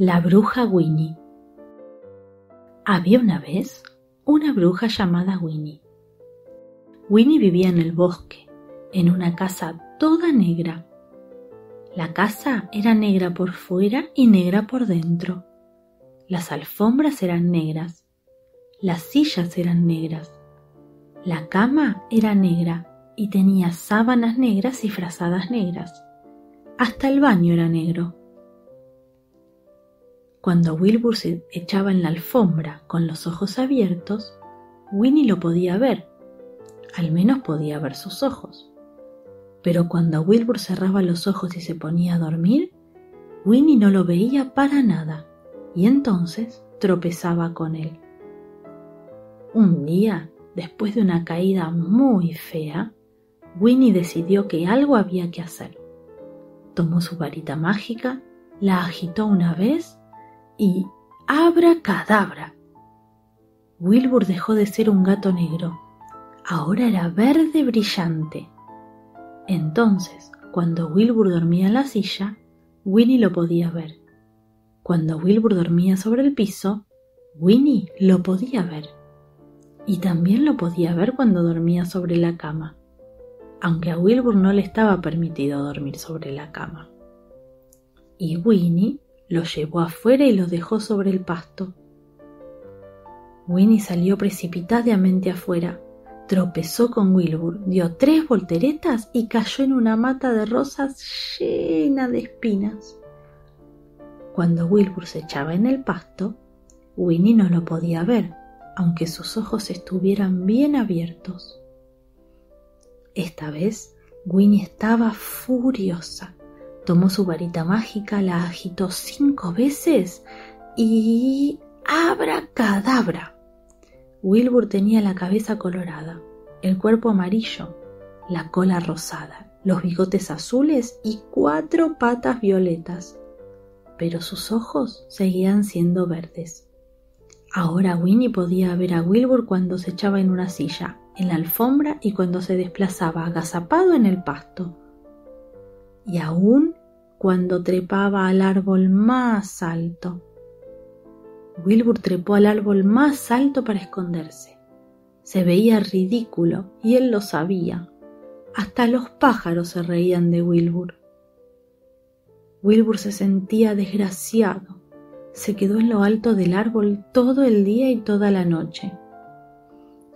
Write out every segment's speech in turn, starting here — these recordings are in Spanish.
La bruja Winnie. Había una vez una bruja llamada Winnie. Winnie vivía en el bosque, en una casa toda negra. La casa era negra por fuera y negra por dentro. Las alfombras eran negras, las sillas eran negras, la cama era negra y tenía sábanas negras y frazadas negras. Hasta el baño era negro. Cuando Wilbur se echaba en la alfombra con los ojos abiertos, Winnie lo podía ver. Al menos podía ver sus ojos. Pero cuando Wilbur cerraba los ojos y se ponía a dormir, Winnie no lo veía para nada y entonces tropezaba con él. Un día, después de una caída muy fea, Winnie decidió que algo había que hacer. Tomó su varita mágica, la agitó una vez y abra cadabra. Wilbur dejó de ser un gato negro. Ahora era verde brillante. Entonces, cuando Wilbur dormía en la silla, Winnie lo podía ver. Cuando Wilbur dormía sobre el piso, Winnie lo podía ver. Y también lo podía ver cuando dormía sobre la cama, aunque a Wilbur no le estaba permitido dormir sobre la cama. Y Winnie lo llevó afuera y lo dejó sobre el pasto. Winnie salió precipitadamente afuera, tropezó con Wilbur, dio tres volteretas y cayó en una mata de rosas llena de espinas. Cuando Wilbur se echaba en el pasto, Winnie no lo podía ver, aunque sus ojos estuvieran bien abiertos. Esta vez Winnie estaba furiosa Tomó su varita mágica, la agitó cinco veces y... ¡Abra cadabra! Wilbur tenía la cabeza colorada, el cuerpo amarillo, la cola rosada, los bigotes azules y cuatro patas violetas. Pero sus ojos seguían siendo verdes. Ahora Winnie podía ver a Wilbur cuando se echaba en una silla, en la alfombra y cuando se desplazaba agazapado en el pasto. Y aún cuando trepaba al árbol más alto. Wilbur trepó al árbol más alto para esconderse. Se veía ridículo y él lo sabía. Hasta los pájaros se reían de Wilbur. Wilbur se sentía desgraciado. Se quedó en lo alto del árbol todo el día y toda la noche.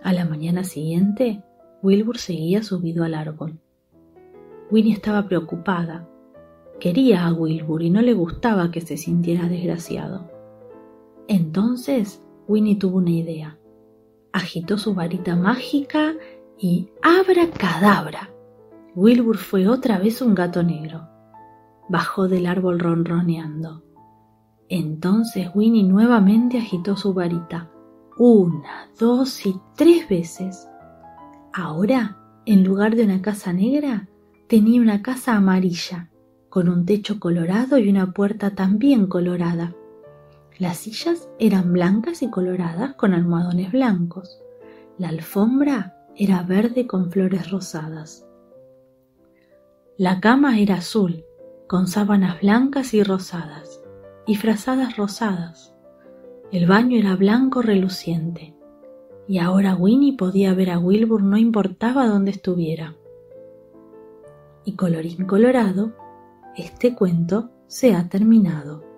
A la mañana siguiente, Wilbur seguía subido al árbol. Winnie estaba preocupada Quería a Wilbur y no le gustaba que se sintiera desgraciado. Entonces Winnie tuvo una idea. Agitó su varita mágica y abra cadabra. Wilbur fue otra vez un gato negro. Bajó del árbol ronroneando. Entonces Winnie nuevamente agitó su varita, una, dos y tres veces. Ahora, en lugar de una casa negra, tenía una casa amarilla con un techo colorado y una puerta también colorada. Las sillas eran blancas y coloradas con almohadones blancos. La alfombra era verde con flores rosadas. La cama era azul, con sábanas blancas y rosadas, y frazadas rosadas. El baño era blanco reluciente, y ahora Winnie podía ver a Wilbur no importaba dónde estuviera. Y colorín colorado, este cuento se ha terminado.